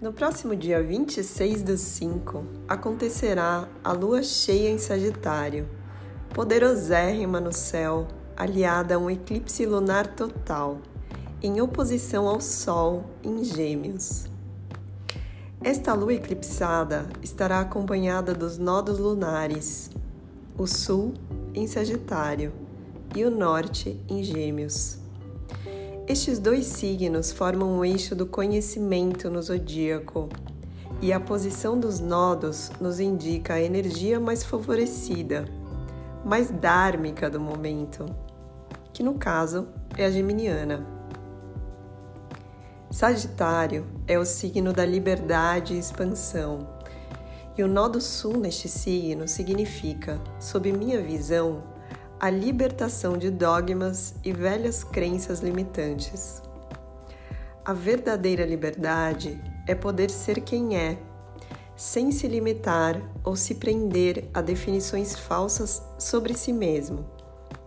No próximo dia 26 do 5 acontecerá a lua cheia em Sagitário, poderosérrima no céu, aliada a um eclipse lunar total, em oposição ao Sol em Gêmeos. Esta lua eclipsada estará acompanhada dos nodos lunares, o Sul em Sagitário e o Norte em Gêmeos. Estes dois signos formam o eixo do conhecimento no zodíaco, e a posição dos nodos nos indica a energia mais favorecida, mais dármica do momento, que no caso é a geminiana. Sagitário é o signo da liberdade e expansão, e o nodo sul neste signo significa, sob minha visão, a libertação de dogmas e velhas crenças limitantes. A verdadeira liberdade é poder ser quem é, sem se limitar ou se prender a definições falsas sobre si mesmo,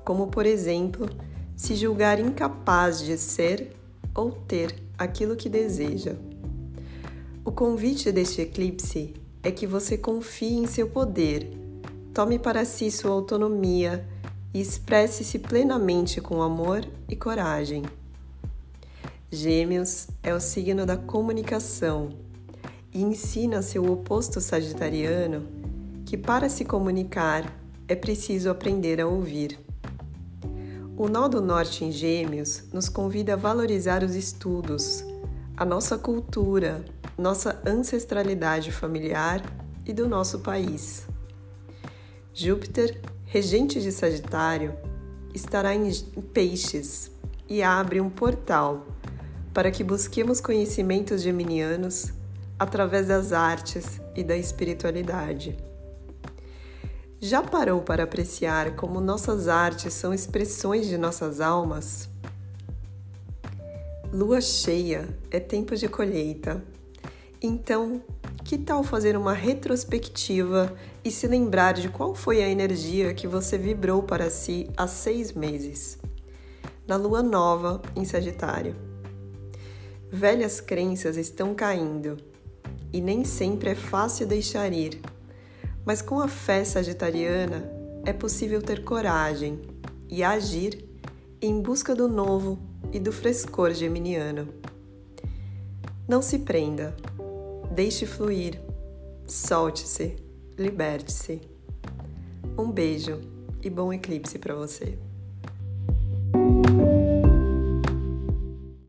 como, por exemplo, se julgar incapaz de ser ou ter aquilo que deseja. O convite deste eclipse é que você confie em seu poder, tome para si sua autonomia e expresse-se plenamente com amor e coragem. Gêmeos é o signo da comunicação e ensina seu oposto sagitariano que para se comunicar é preciso aprender a ouvir. O Nó do Norte em Gêmeos nos convida a valorizar os estudos, a nossa cultura, nossa ancestralidade familiar e do nosso país. Júpiter regente de Sagitário, estará em Peixes e abre um portal para que busquemos conhecimentos geminianos através das artes e da espiritualidade. Já parou para apreciar como nossas artes são expressões de nossas almas? Lua cheia é tempo de colheita. Então, que tal fazer uma retrospectiva e se lembrar de qual foi a energia que você vibrou para si há seis meses? Na lua nova em Sagitário. Velhas crenças estão caindo e nem sempre é fácil deixar ir, mas com a fé sagitariana é possível ter coragem e agir em busca do novo e do frescor geminiano. Não se prenda Deixe fluir, solte-se, liberte-se. Um beijo e bom eclipse para você.